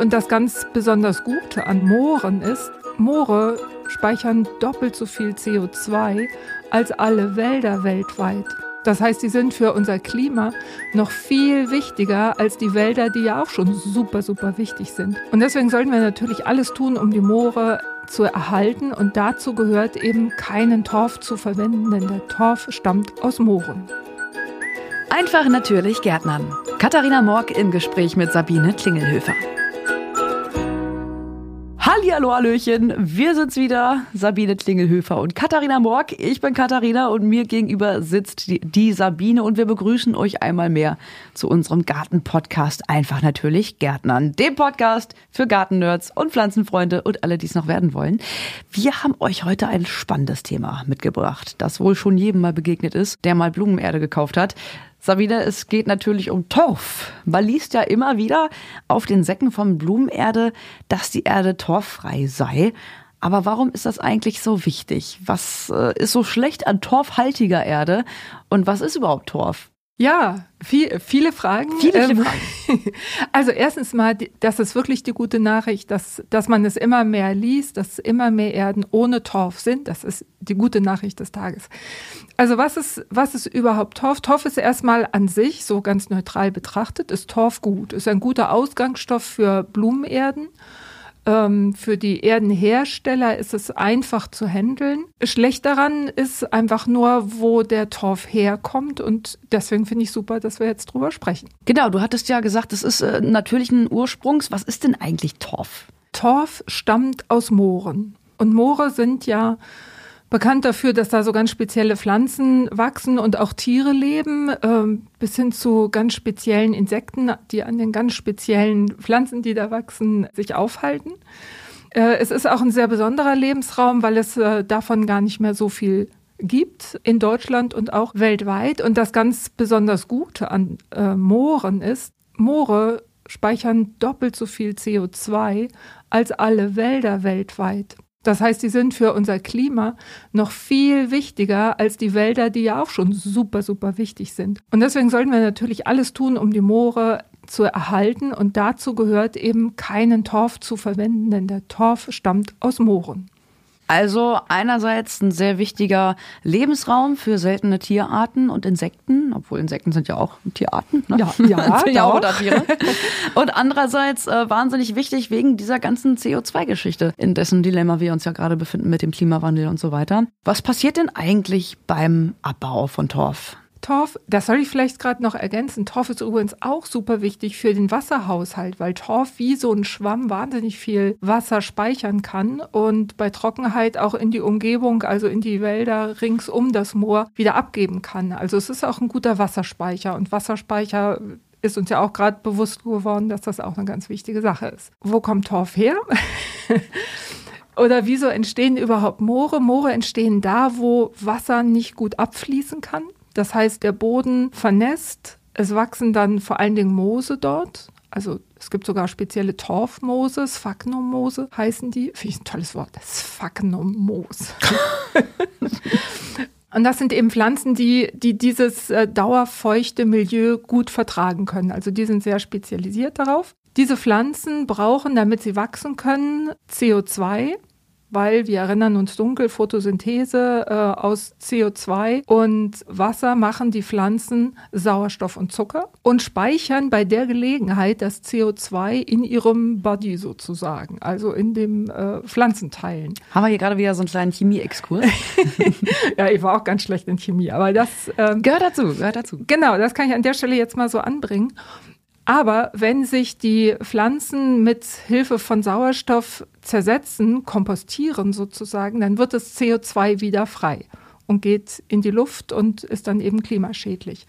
Und das ganz besonders Gute an Mooren ist, Moore speichern doppelt so viel CO2 als alle Wälder weltweit. Das heißt, sie sind für unser Klima noch viel wichtiger als die Wälder, die ja auch schon super, super wichtig sind. Und deswegen sollten wir natürlich alles tun, um die Moore zu erhalten. Und dazu gehört eben keinen Torf zu verwenden, denn der Torf stammt aus Mooren. Einfach natürlich Gärtnern. Katharina Morg im Gespräch mit Sabine Klingelhöfer. Hallihallo, Hallöchen. Wir sind's wieder, Sabine Klingelhöfer und Katharina Morg. Ich bin Katharina und mir gegenüber sitzt die, die Sabine und wir begrüßen euch einmal mehr zu unserem Garten-Podcast Einfach natürlich Gärtnern. Dem Podcast für Gartennerds und Pflanzenfreunde und alle, die es noch werden wollen. Wir haben euch heute ein spannendes Thema mitgebracht, das wohl schon jedem mal begegnet ist, der mal Blumenerde gekauft hat. Sabine, es geht natürlich um Torf. Man liest ja immer wieder auf den Säcken von Blumenerde, dass die Erde torffrei sei. Aber warum ist das eigentlich so wichtig? Was äh, ist so schlecht an torfhaltiger Erde? Und was ist überhaupt Torf? Ja, viel, viele Fragen. Viele, viele ähm, Fragen. Also erstens mal, das ist wirklich die gute Nachricht, dass, dass man es immer mehr liest, dass immer mehr Erden ohne Torf sind. Das ist die gute Nachricht des Tages. Also was ist, was ist überhaupt Torf? Torf ist erstmal an sich, so ganz neutral betrachtet, ist Torf gut. Ist ein guter Ausgangsstoff für Blumenerden. Ähm, für die Erdenhersteller ist es einfach zu handeln. Schlecht daran ist einfach nur, wo der Torf herkommt. Und deswegen finde ich super, dass wir jetzt drüber sprechen. Genau, du hattest ja gesagt, es ist äh, natürlichen Ursprungs. Was ist denn eigentlich Torf? Torf stammt aus Mooren. Und Moore sind ja bekannt dafür, dass da so ganz spezielle Pflanzen wachsen und auch Tiere leben, äh, bis hin zu ganz speziellen Insekten, die an den ganz speziellen Pflanzen, die da wachsen, sich aufhalten. Äh, es ist auch ein sehr besonderer Lebensraum, weil es äh, davon gar nicht mehr so viel gibt in Deutschland und auch weltweit. Und das ganz besonders Gute an äh, Mooren ist, Moore speichern doppelt so viel CO2 als alle Wälder weltweit. Das heißt, die sind für unser Klima noch viel wichtiger als die Wälder, die ja auch schon super, super wichtig sind. Und deswegen sollten wir natürlich alles tun, um die Moore zu erhalten. Und dazu gehört eben keinen Torf zu verwenden, denn der Torf stammt aus Mooren. Also einerseits ein sehr wichtiger Lebensraum für seltene Tierarten und Insekten, obwohl Insekten sind ja auch Tierarten. Ne? Ja, ja, ja auch Tiere. Und andererseits äh, wahnsinnig wichtig wegen dieser ganzen CO2-Geschichte, in dessen Dilemma wir uns ja gerade befinden mit dem Klimawandel und so weiter. Was passiert denn eigentlich beim Abbau von Torf? Torf, das soll ich vielleicht gerade noch ergänzen. Torf ist übrigens auch super wichtig für den Wasserhaushalt, weil Torf wie so ein Schwamm wahnsinnig viel Wasser speichern kann und bei Trockenheit auch in die Umgebung, also in die Wälder rings um das Moor wieder abgeben kann. Also es ist auch ein guter Wasserspeicher und Wasserspeicher ist uns ja auch gerade bewusst geworden, dass das auch eine ganz wichtige Sache ist. Wo kommt Torf her? Oder wieso entstehen überhaupt Moore? Moore entstehen da, wo Wasser nicht gut abfließen kann. Das heißt, der Boden vernässt, es wachsen dann vor allen Dingen Moose dort. Also es gibt sogar spezielle Torfmoose, Sphagnummoose heißen die. Finde ich ein tolles Wort, Sphagnummoos. Und das sind eben Pflanzen, die, die dieses äh, dauerfeuchte Milieu gut vertragen können. Also die sind sehr spezialisiert darauf. Diese Pflanzen brauchen, damit sie wachsen können, CO2 weil wir erinnern uns dunkel, Photosynthese äh, aus CO2 und Wasser machen die Pflanzen Sauerstoff und Zucker und speichern bei der Gelegenheit das CO2 in ihrem Body sozusagen, also in dem äh, Pflanzenteilen. Haben wir hier gerade wieder so einen kleinen Chemie-Exkurs? ja, ich war auch ganz schlecht in Chemie, aber das ähm, gehört dazu, gehört dazu. Genau, das kann ich an der Stelle jetzt mal so anbringen. Aber wenn sich die Pflanzen mit Hilfe von Sauerstoff zersetzen, kompostieren sozusagen, dann wird das CO2 wieder frei und geht in die Luft und ist dann eben klimaschädlich.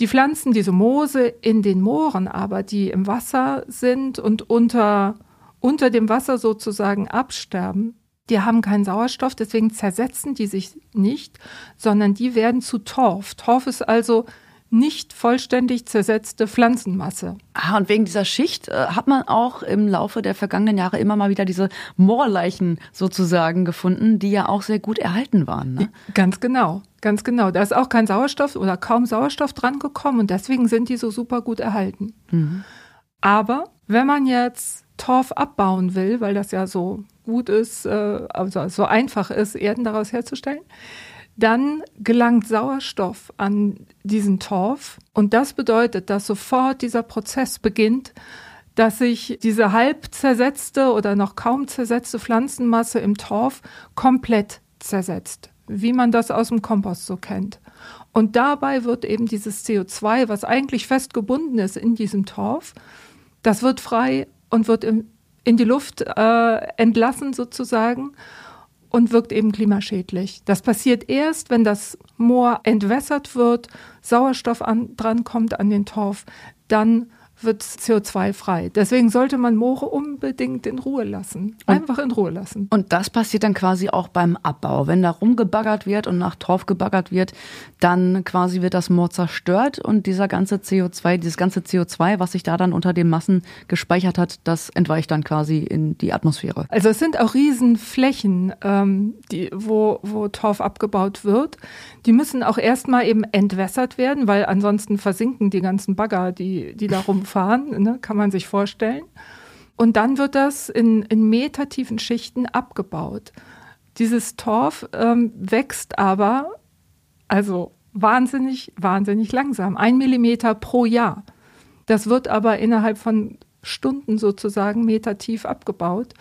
Die Pflanzen, diese Moose in den Mooren aber, die im Wasser sind und unter, unter dem Wasser sozusagen absterben, die haben keinen Sauerstoff, deswegen zersetzen die sich nicht, sondern die werden zu Torf. Torf ist also nicht vollständig zersetzte Pflanzenmasse. Ah, und wegen dieser Schicht äh, hat man auch im Laufe der vergangenen Jahre immer mal wieder diese Moorleichen sozusagen gefunden, die ja auch sehr gut erhalten waren. Ne? Ganz genau, ganz genau. Da ist auch kein Sauerstoff oder kaum Sauerstoff dran gekommen und deswegen sind die so super gut erhalten. Mhm. Aber wenn man jetzt Torf abbauen will, weil das ja so gut ist, äh, also so einfach ist, Erden daraus herzustellen, dann gelangt Sauerstoff an diesen Torf und das bedeutet, dass sofort dieser Prozess beginnt, dass sich diese halb zersetzte oder noch kaum zersetzte Pflanzenmasse im Torf komplett zersetzt, wie man das aus dem Kompost so kennt. Und dabei wird eben dieses CO2, was eigentlich festgebunden ist in diesem Torf, das wird frei und wird in, in die Luft äh, entlassen sozusagen und wirkt eben klimaschädlich. Das passiert erst, wenn das Moor entwässert wird, Sauerstoff an, drankommt an den Torf, dann wird CO2 frei. Deswegen sollte man Moore unbedingt in Ruhe lassen. Einfach in Ruhe lassen. Und das passiert dann quasi auch beim Abbau. Wenn da rumgebaggert wird und nach Torf gebaggert wird, dann quasi wird das Moor zerstört und dieser ganze CO2, dieses ganze CO2, was sich da dann unter den Massen gespeichert hat, das entweicht dann quasi in die Atmosphäre. Also es sind auch Riesenflächen, ähm, die, wo, wo Torf abgebaut wird. Die müssen auch erstmal eben entwässert werden, weil ansonsten versinken die ganzen Bagger, die, die da rumfahren fahren, ne, kann man sich vorstellen. Und dann wird das in, in metertiefen Schichten abgebaut. Dieses Torf ähm, wächst aber, also wahnsinnig, wahnsinnig langsam. Ein Millimeter pro Jahr. Das wird aber innerhalb von Stunden sozusagen metertief abgebaut.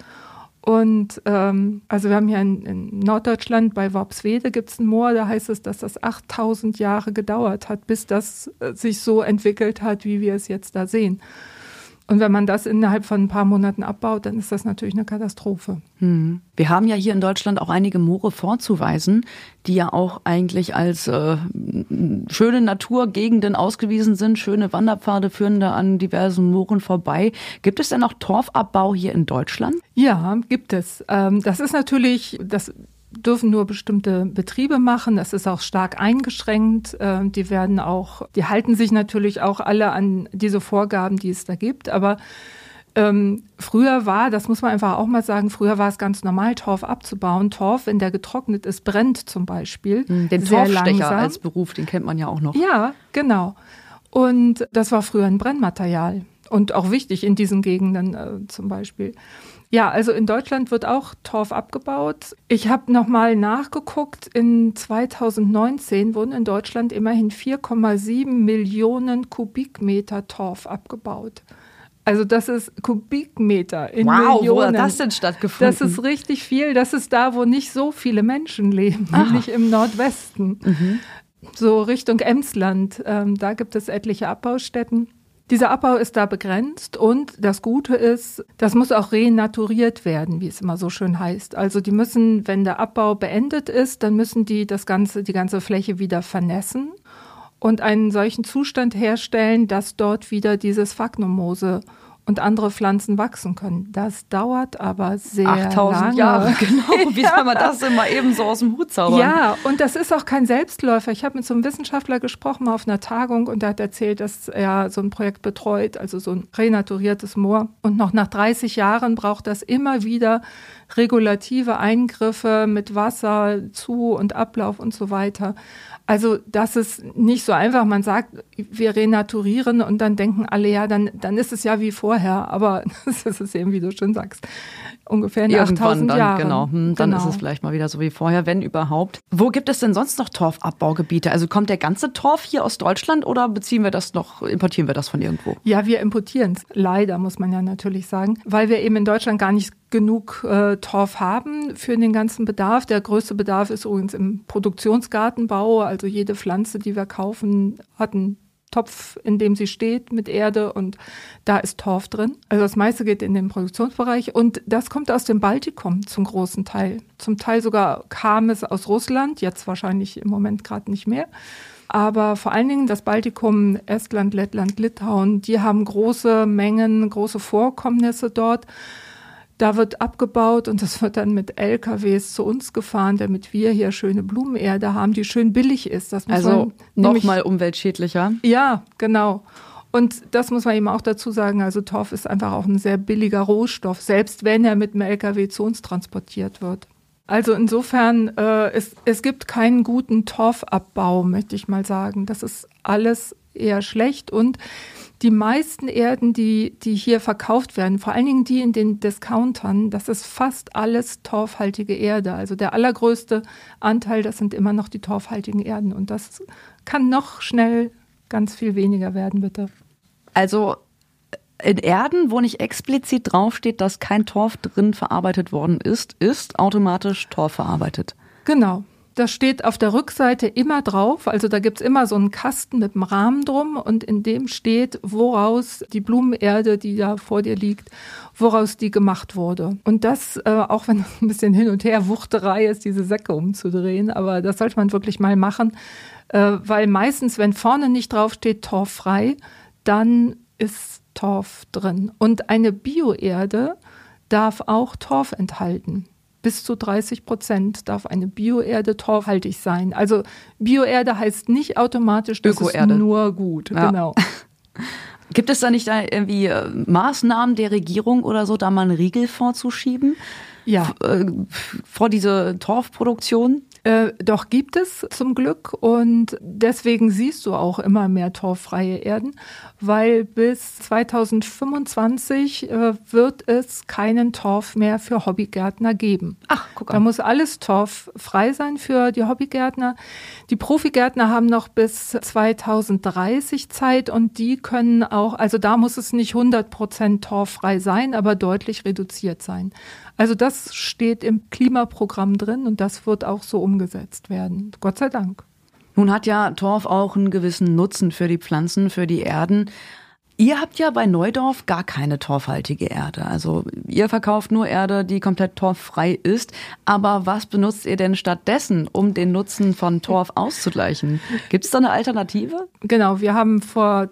Und ähm, also wir haben hier in, in Norddeutschland bei Worpswede gibt es ein Moor, da heißt es, dass das 8000 Jahre gedauert hat, bis das äh, sich so entwickelt hat, wie wir es jetzt da sehen. Und wenn man das innerhalb von ein paar Monaten abbaut, dann ist das natürlich eine Katastrophe. Hm. Wir haben ja hier in Deutschland auch einige Moore vorzuweisen, die ja auch eigentlich als äh, schöne Naturgegenden ausgewiesen sind. Schöne Wanderpfade führen da an diversen Mooren vorbei. Gibt es denn auch Torfabbau hier in Deutschland? Ja, gibt es. Ähm, das ist natürlich, das dürfen nur bestimmte Betriebe machen. Das ist auch stark eingeschränkt. Ähm, die werden auch, die halten sich natürlich auch alle an diese Vorgaben, die es da gibt. Aber ähm, früher war, das muss man einfach auch mal sagen, früher war es ganz normal, Torf abzubauen. Torf, wenn der getrocknet ist, brennt zum Beispiel. Hm, den sehr Torfstecher langsam. als Beruf, den kennt man ja auch noch. Ja, genau. Und das war früher ein Brennmaterial und auch wichtig in diesen Gegenden äh, zum Beispiel. Ja, also in Deutschland wird auch Torf abgebaut. Ich habe nochmal nachgeguckt. In 2019 wurden in Deutschland immerhin 4,7 Millionen Kubikmeter Torf abgebaut. Also das ist Kubikmeter in wow, Millionen. Wo hat das denn stattgefunden? Das ist richtig viel. Das ist da, wo nicht so viele Menschen leben, Aha. nämlich im Nordwesten. Mhm. So Richtung Emsland. Ähm, da gibt es etliche Abbaustätten. Dieser Abbau ist da begrenzt und das Gute ist, das muss auch renaturiert werden, wie es immer so schön heißt. Also die müssen, wenn der Abbau beendet ist, dann müssen die das ganze, die ganze Fläche wieder vernässen und einen solchen Zustand herstellen, dass dort wieder dieses Phagnomose und andere Pflanzen wachsen können. Das dauert aber sehr 8000 lange. Jahre, genau. Wie soll man das immer eben so aus dem Hut zaubern? Ja, und das ist auch kein Selbstläufer. Ich habe mit so einem Wissenschaftler gesprochen auf einer Tagung und der hat erzählt, dass er so ein Projekt betreut, also so ein renaturiertes Moor. Und noch nach 30 Jahren braucht das immer wieder regulative Eingriffe mit Wasser, Zu- und Ablauf und so weiter. Also das ist nicht so einfach. Man sagt, wir renaturieren und dann denken alle, ja, dann, dann ist es ja wie vorher. Aber das ist es eben, wie du schon sagst, ungefähr in Irgendwann 8000 dann, Jahren. Genau, hm, dann genau. ist es vielleicht mal wieder so wie vorher, wenn überhaupt. Wo gibt es denn sonst noch Torfabbaugebiete? Also kommt der ganze Torf hier aus Deutschland oder beziehen wir das noch, importieren wir das von irgendwo? Ja, wir importieren es. Leider, muss man ja natürlich sagen, weil wir eben in Deutschland gar nicht genug äh, Torf haben für den ganzen Bedarf. Der größte Bedarf ist übrigens im Produktionsgartenbau. Also jede Pflanze, die wir kaufen, hat einen Topf, in dem sie steht mit Erde und da ist Torf drin. Also das meiste geht in den Produktionsbereich und das kommt aus dem Baltikum zum großen Teil. Zum Teil sogar kam es aus Russland, jetzt wahrscheinlich im Moment gerade nicht mehr. Aber vor allen Dingen das Baltikum, Estland, Lettland, Litauen, die haben große Mengen, große Vorkommnisse dort. Da wird abgebaut und das wird dann mit LKWs zu uns gefahren, damit wir hier schöne Blumenerde haben, die schön billig ist. Das muss also nochmal umweltschädlicher. Ja, genau. Und das muss man eben auch dazu sagen, also Torf ist einfach auch ein sehr billiger Rohstoff, selbst wenn er mit einem LKW zu uns transportiert wird. Also insofern, äh, es, es gibt keinen guten Torfabbau, möchte ich mal sagen. Das ist alles eher schlecht und die meisten Erden, die, die hier verkauft werden, vor allen Dingen die in den Discountern, das ist fast alles torfhaltige Erde. Also der allergrößte Anteil, das sind immer noch die torfhaltigen Erden. Und das kann noch schnell ganz viel weniger werden, bitte. Also in Erden, wo nicht explizit draufsteht, dass kein Torf drin verarbeitet worden ist, ist automatisch Torf verarbeitet. Genau. Das steht auf der Rückseite immer drauf. Also da gibt's immer so einen Kasten mit einem Rahmen drum und in dem steht, woraus die Blumenerde, die da vor dir liegt, woraus die gemacht wurde. Und das, äh, auch wenn es ein bisschen hin und her Wuchterei ist, diese Säcke umzudrehen, aber das sollte man wirklich mal machen, äh, weil meistens, wenn vorne nicht draufsteht, torffrei, dann ist Torf drin. Und eine Bioerde darf auch Torf enthalten bis zu 30 Prozent darf eine Bioerde torfhaltig sein. Also Bioerde heißt nicht automatisch, das ist nur gut. Ja. Genau. Gibt es da nicht irgendwie äh, Maßnahmen der Regierung oder so, da mal einen Riegel vorzuschieben? Ja. Äh, vor diese Torfproduktion? Äh, doch gibt es zum Glück und deswegen siehst du auch immer mehr torffreie Erden, weil bis 2025 äh, wird es keinen Torf mehr für Hobbygärtner geben. Ach, guck an. Da muss alles torffrei sein für die Hobbygärtner. Die Profigärtner haben noch bis 2030 Zeit und die können auch, also da muss es nicht 100 Prozent torffrei sein, aber deutlich reduziert sein. Also das steht im Klimaprogramm drin und das wird auch so umgesetzt werden. Gott sei Dank. Nun hat ja Torf auch einen gewissen Nutzen für die Pflanzen, für die Erden. Ihr habt ja bei Neudorf gar keine torfhaltige Erde. Also ihr verkauft nur Erde, die komplett torffrei ist. Aber was benutzt ihr denn stattdessen, um den Nutzen von Torf auszugleichen? Gibt es da eine Alternative? Genau, wir haben vor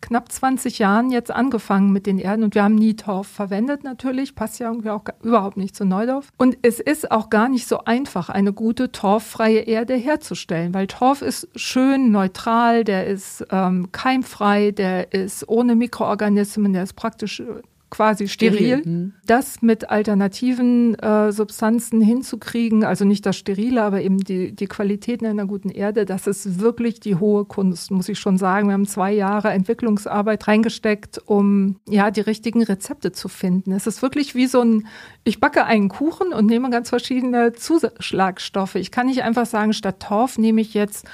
knapp 20 Jahren jetzt angefangen mit den Erden und wir haben nie Torf verwendet natürlich, passt ja irgendwie auch überhaupt nicht zu Neudorf. Und es ist auch gar nicht so einfach, eine gute torffreie Erde herzustellen, weil Torf ist schön neutral, der ist ähm, keimfrei, der ist ohne Mikroorganismen, der ist praktisch quasi steril. steril. Mhm. Das mit alternativen äh, Substanzen hinzukriegen, also nicht das Sterile, aber eben die, die Qualitäten einer guten Erde, das ist wirklich die hohe Kunst, muss ich schon sagen. Wir haben zwei Jahre Entwicklungsarbeit reingesteckt, um ja die richtigen Rezepte zu finden. Es ist wirklich wie so ein, ich backe einen Kuchen und nehme ganz verschiedene Zuschlagstoffe. Ich kann nicht einfach sagen, statt Torf nehme ich jetzt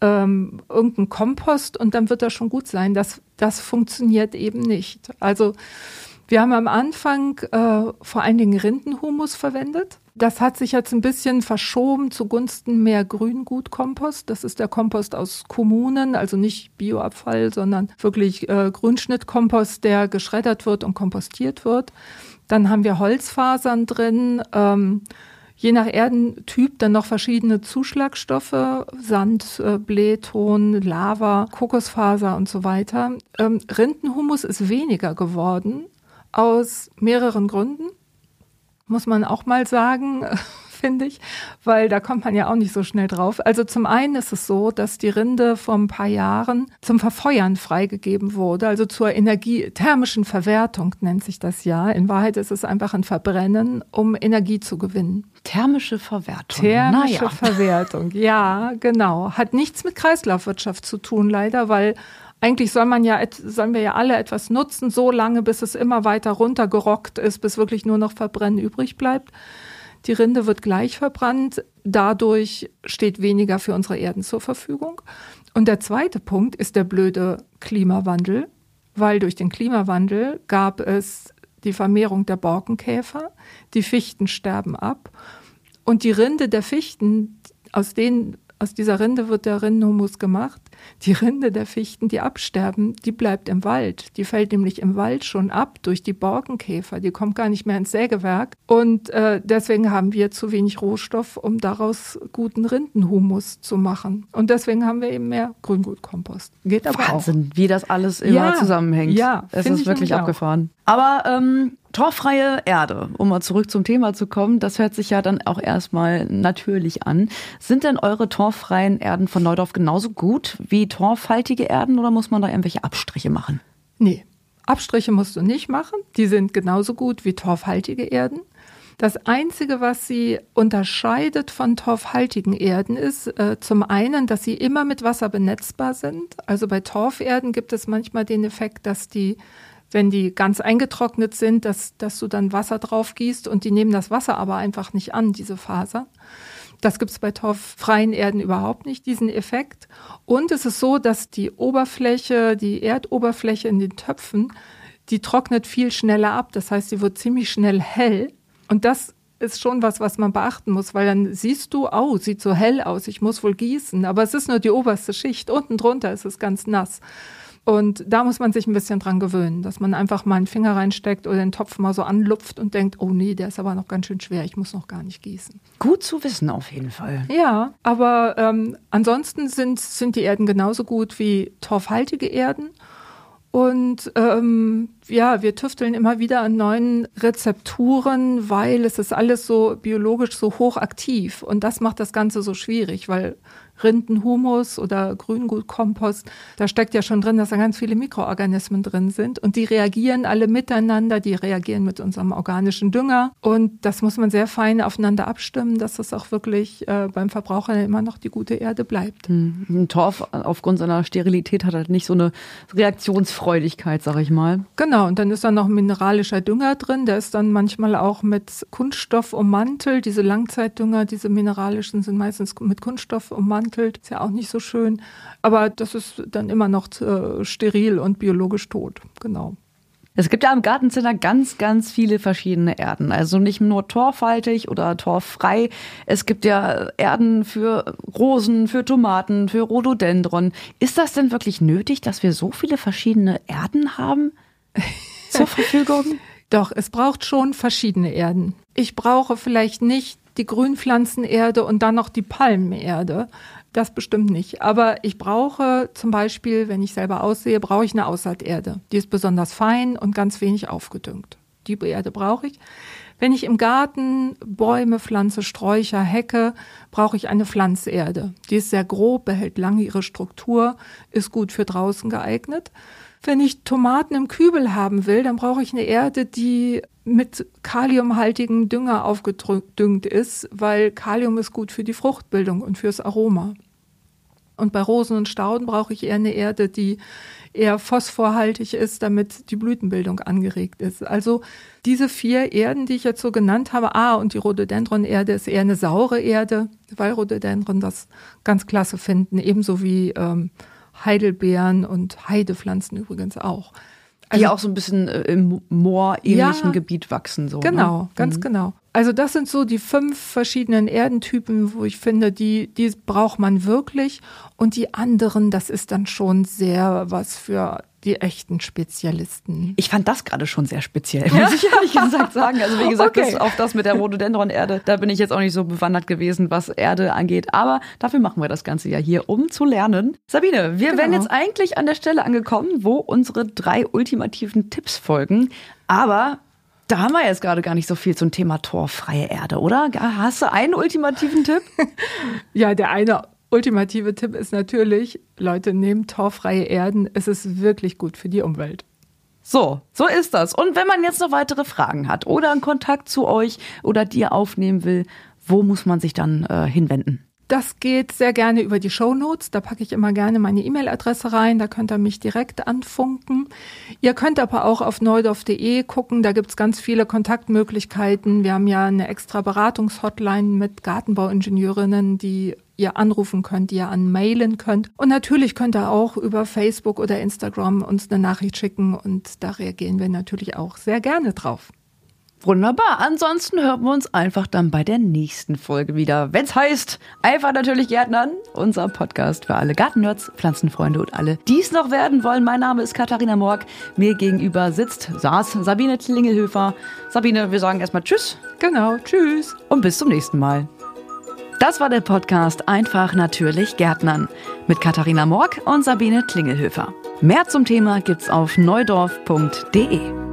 ähm, irgendeinen Kompost und dann wird das schon gut sein. Das, das funktioniert eben nicht. Also wir haben am Anfang äh, vor allen Dingen Rindenhumus verwendet. Das hat sich jetzt ein bisschen verschoben zugunsten mehr Grüngutkompost. Das ist der Kompost aus Kommunen, also nicht Bioabfall, sondern wirklich äh, Grünschnittkompost, der geschreddert wird und kompostiert wird. Dann haben wir Holzfasern drin. Ähm, je nach Erdentyp dann noch verschiedene Zuschlagstoffe, Sand, äh, Blähton, Lava, Kokosfaser und so weiter. Ähm, Rindenhumus ist weniger geworden aus mehreren Gründen, muss man auch mal sagen, finde ich, weil da kommt man ja auch nicht so schnell drauf. Also zum einen ist es so, dass die Rinde vor ein paar Jahren zum Verfeuern freigegeben wurde, also zur Energie, thermischen Verwertung nennt sich das ja. In Wahrheit ist es einfach ein Verbrennen, um Energie zu gewinnen. Thermische Verwertung. Thermische naja. Verwertung, ja, genau. Hat nichts mit Kreislaufwirtschaft zu tun, leider, weil eigentlich soll man ja, sollen wir ja alle etwas nutzen, so lange, bis es immer weiter runtergerockt ist, bis wirklich nur noch Verbrennen übrig bleibt. Die Rinde wird gleich verbrannt. Dadurch steht weniger für unsere Erden zur Verfügung. Und der zweite Punkt ist der blöde Klimawandel, weil durch den Klimawandel gab es die Vermehrung der Borkenkäfer, die Fichten sterben ab und die Rinde der Fichten, aus denen aus dieser Rinde wird der Rindenhumus gemacht. Die Rinde der Fichten, die absterben, die bleibt im Wald. Die fällt nämlich im Wald schon ab durch die Borkenkäfer. Die kommt gar nicht mehr ins Sägewerk. Und äh, deswegen haben wir zu wenig Rohstoff, um daraus guten Rindenhumus zu machen. Und deswegen haben wir eben mehr Grüngutkompost. Geht aber Wahnsinn, auch. wie das alles immer ja, zusammenhängt. Ja, es ist wirklich abgefahren. Auch. Aber ähm, torfreie Erde, um mal zurück zum Thema zu kommen, das hört sich ja dann auch erstmal natürlich an. Sind denn eure torffreien Erden von Neudorf genauso gut wie torfhaltige Erden oder muss man da irgendwelche Abstriche machen? Nee, Abstriche musst du nicht machen. Die sind genauso gut wie torfhaltige Erden. Das Einzige, was sie unterscheidet von torfhaltigen Erden, ist äh, zum einen, dass sie immer mit Wasser benetzbar sind. Also bei Torferden gibt es manchmal den Effekt, dass die wenn die ganz eingetrocknet sind, dass, dass du dann Wasser drauf gießt und die nehmen das Wasser aber einfach nicht an, diese Faser. Das gibt es bei torffreien Erden überhaupt nicht, diesen Effekt. Und es ist so, dass die Oberfläche, die Erdoberfläche in den Töpfen, die trocknet viel schneller ab. Das heißt, sie wird ziemlich schnell hell. Und das ist schon was, was man beachten muss, weil dann siehst du, oh, sieht so hell aus, ich muss wohl gießen. Aber es ist nur die oberste Schicht. Unten drunter ist es ganz nass. Und da muss man sich ein bisschen dran gewöhnen, dass man einfach mal einen Finger reinsteckt oder den Topf mal so anlupft und denkt, oh nee, der ist aber noch ganz schön schwer, ich muss noch gar nicht gießen. Gut zu wissen auf jeden Fall. Ja, aber ähm, ansonsten sind, sind die Erden genauso gut wie torfhaltige Erden. Und ähm, ja, wir tüfteln immer wieder an neuen Rezepturen, weil es ist alles so biologisch so hochaktiv. Und das macht das Ganze so schwierig, weil Rindenhumus oder Grüngutkompost, da steckt ja schon drin, dass da ganz viele Mikroorganismen drin sind und die reagieren alle miteinander, die reagieren mit unserem organischen Dünger und das muss man sehr fein aufeinander abstimmen, dass das auch wirklich äh, beim Verbraucher immer noch die gute Erde bleibt. Hm. Ein Torf aufgrund seiner Sterilität hat halt nicht so eine Reaktionsfreudigkeit, sag ich mal. Genau, und dann ist da noch mineralischer Dünger drin, der ist dann manchmal auch mit Kunststoff ummantelt. Diese Langzeitdünger, diese mineralischen sind meistens mit Kunststoff ummantelt ummantelt. Ist ja auch nicht so schön. Aber das ist dann immer noch äh, steril und biologisch tot. Genau. Es gibt ja im Gartencenter ganz, ganz viele verschiedene Erden. Also nicht nur torfhaltig oder torffrei. Es gibt ja Erden für Rosen, für Tomaten, für Rhododendron. Ist das denn wirklich nötig, dass wir so viele verschiedene Erden haben zur Verfügung? Doch, es braucht schon verschiedene Erden. Ich brauche vielleicht nicht die Grünpflanzenerde und dann noch die Palmenerde. Das bestimmt nicht. Aber ich brauche zum Beispiel, wenn ich selber aussehe, brauche ich eine Aussaaterde. Die ist besonders fein und ganz wenig aufgedüngt. Die Erde brauche ich. Wenn ich im Garten Bäume pflanze, Sträucher, Hecke, brauche ich eine Pflanzerde. Die ist sehr grob, behält lange ihre Struktur, ist gut für draußen geeignet. Wenn ich Tomaten im Kübel haben will, dann brauche ich eine Erde, die mit kaliumhaltigen Dünger aufgedüngt ist, weil Kalium ist gut für die Fruchtbildung und fürs Aroma. Und bei Rosen und Stauden brauche ich eher eine Erde, die eher phosphorhaltig ist, damit die Blütenbildung angeregt ist. Also diese vier Erden, die ich jetzt so genannt habe, ah, und die Rhododendron-Erde ist eher eine saure Erde, weil Rhododendron das ganz klasse finden, ebenso wie ähm, Heidelbeeren und Heidepflanzen übrigens auch. Also, die auch so ein bisschen äh, im moorähnlichen ja, Gebiet wachsen. So, genau, ne? ganz mhm. genau. Also das sind so die fünf verschiedenen Erdentypen, wo ich finde, die, die braucht man wirklich. Und die anderen, das ist dann schon sehr was für die echten Spezialisten. Ich fand das gerade schon sehr speziell, muss ich ehrlich gesagt sagen. Also wie gesagt, okay. das, auch das mit der Rhododendron-Erde, da bin ich jetzt auch nicht so bewandert gewesen, was Erde angeht. Aber dafür machen wir das Ganze ja hier, um zu lernen. Sabine, wir genau. wären jetzt eigentlich an der Stelle angekommen, wo unsere drei ultimativen Tipps folgen. Aber da haben wir jetzt gerade gar nicht so viel zum Thema torfreie Erde, oder? Hast du einen ultimativen Tipp? ja, der eine ultimative Tipp ist natürlich, Leute, nehmt torffreie Erden. Es ist wirklich gut für die Umwelt. So, so ist das. Und wenn man jetzt noch weitere Fragen hat oder einen Kontakt zu euch oder dir aufnehmen will, wo muss man sich dann äh, hinwenden? Das geht sehr gerne über die Show Notes. Da packe ich immer gerne meine E-Mail-Adresse rein. Da könnt ihr mich direkt anfunken. Ihr könnt aber auch auf neudorf.de gucken. Da gibt's ganz viele Kontaktmöglichkeiten. Wir haben ja eine extra Beratungshotline mit Gartenbauingenieurinnen, die ihr anrufen könnt, die ihr anmailen könnt. Und natürlich könnt ihr auch über Facebook oder Instagram uns eine Nachricht schicken und da reagieren wir natürlich auch sehr gerne drauf. Wunderbar. Ansonsten hören wir uns einfach dann bei der nächsten Folge wieder. Wenn es heißt, einfach natürlich Gärtnern. Unser Podcast für alle Gartennerds, Pflanzenfreunde und alle, die es noch werden wollen. Mein Name ist Katharina Morg. Mir gegenüber sitzt, saß Sabine Klingelhöfer. Sabine, wir sagen erstmal Tschüss. Genau, Tschüss. Und bis zum nächsten Mal. Das war der Podcast Einfach natürlich Gärtnern mit Katharina Morg und Sabine Klingelhöfer. Mehr zum Thema gibt's auf neudorf.de.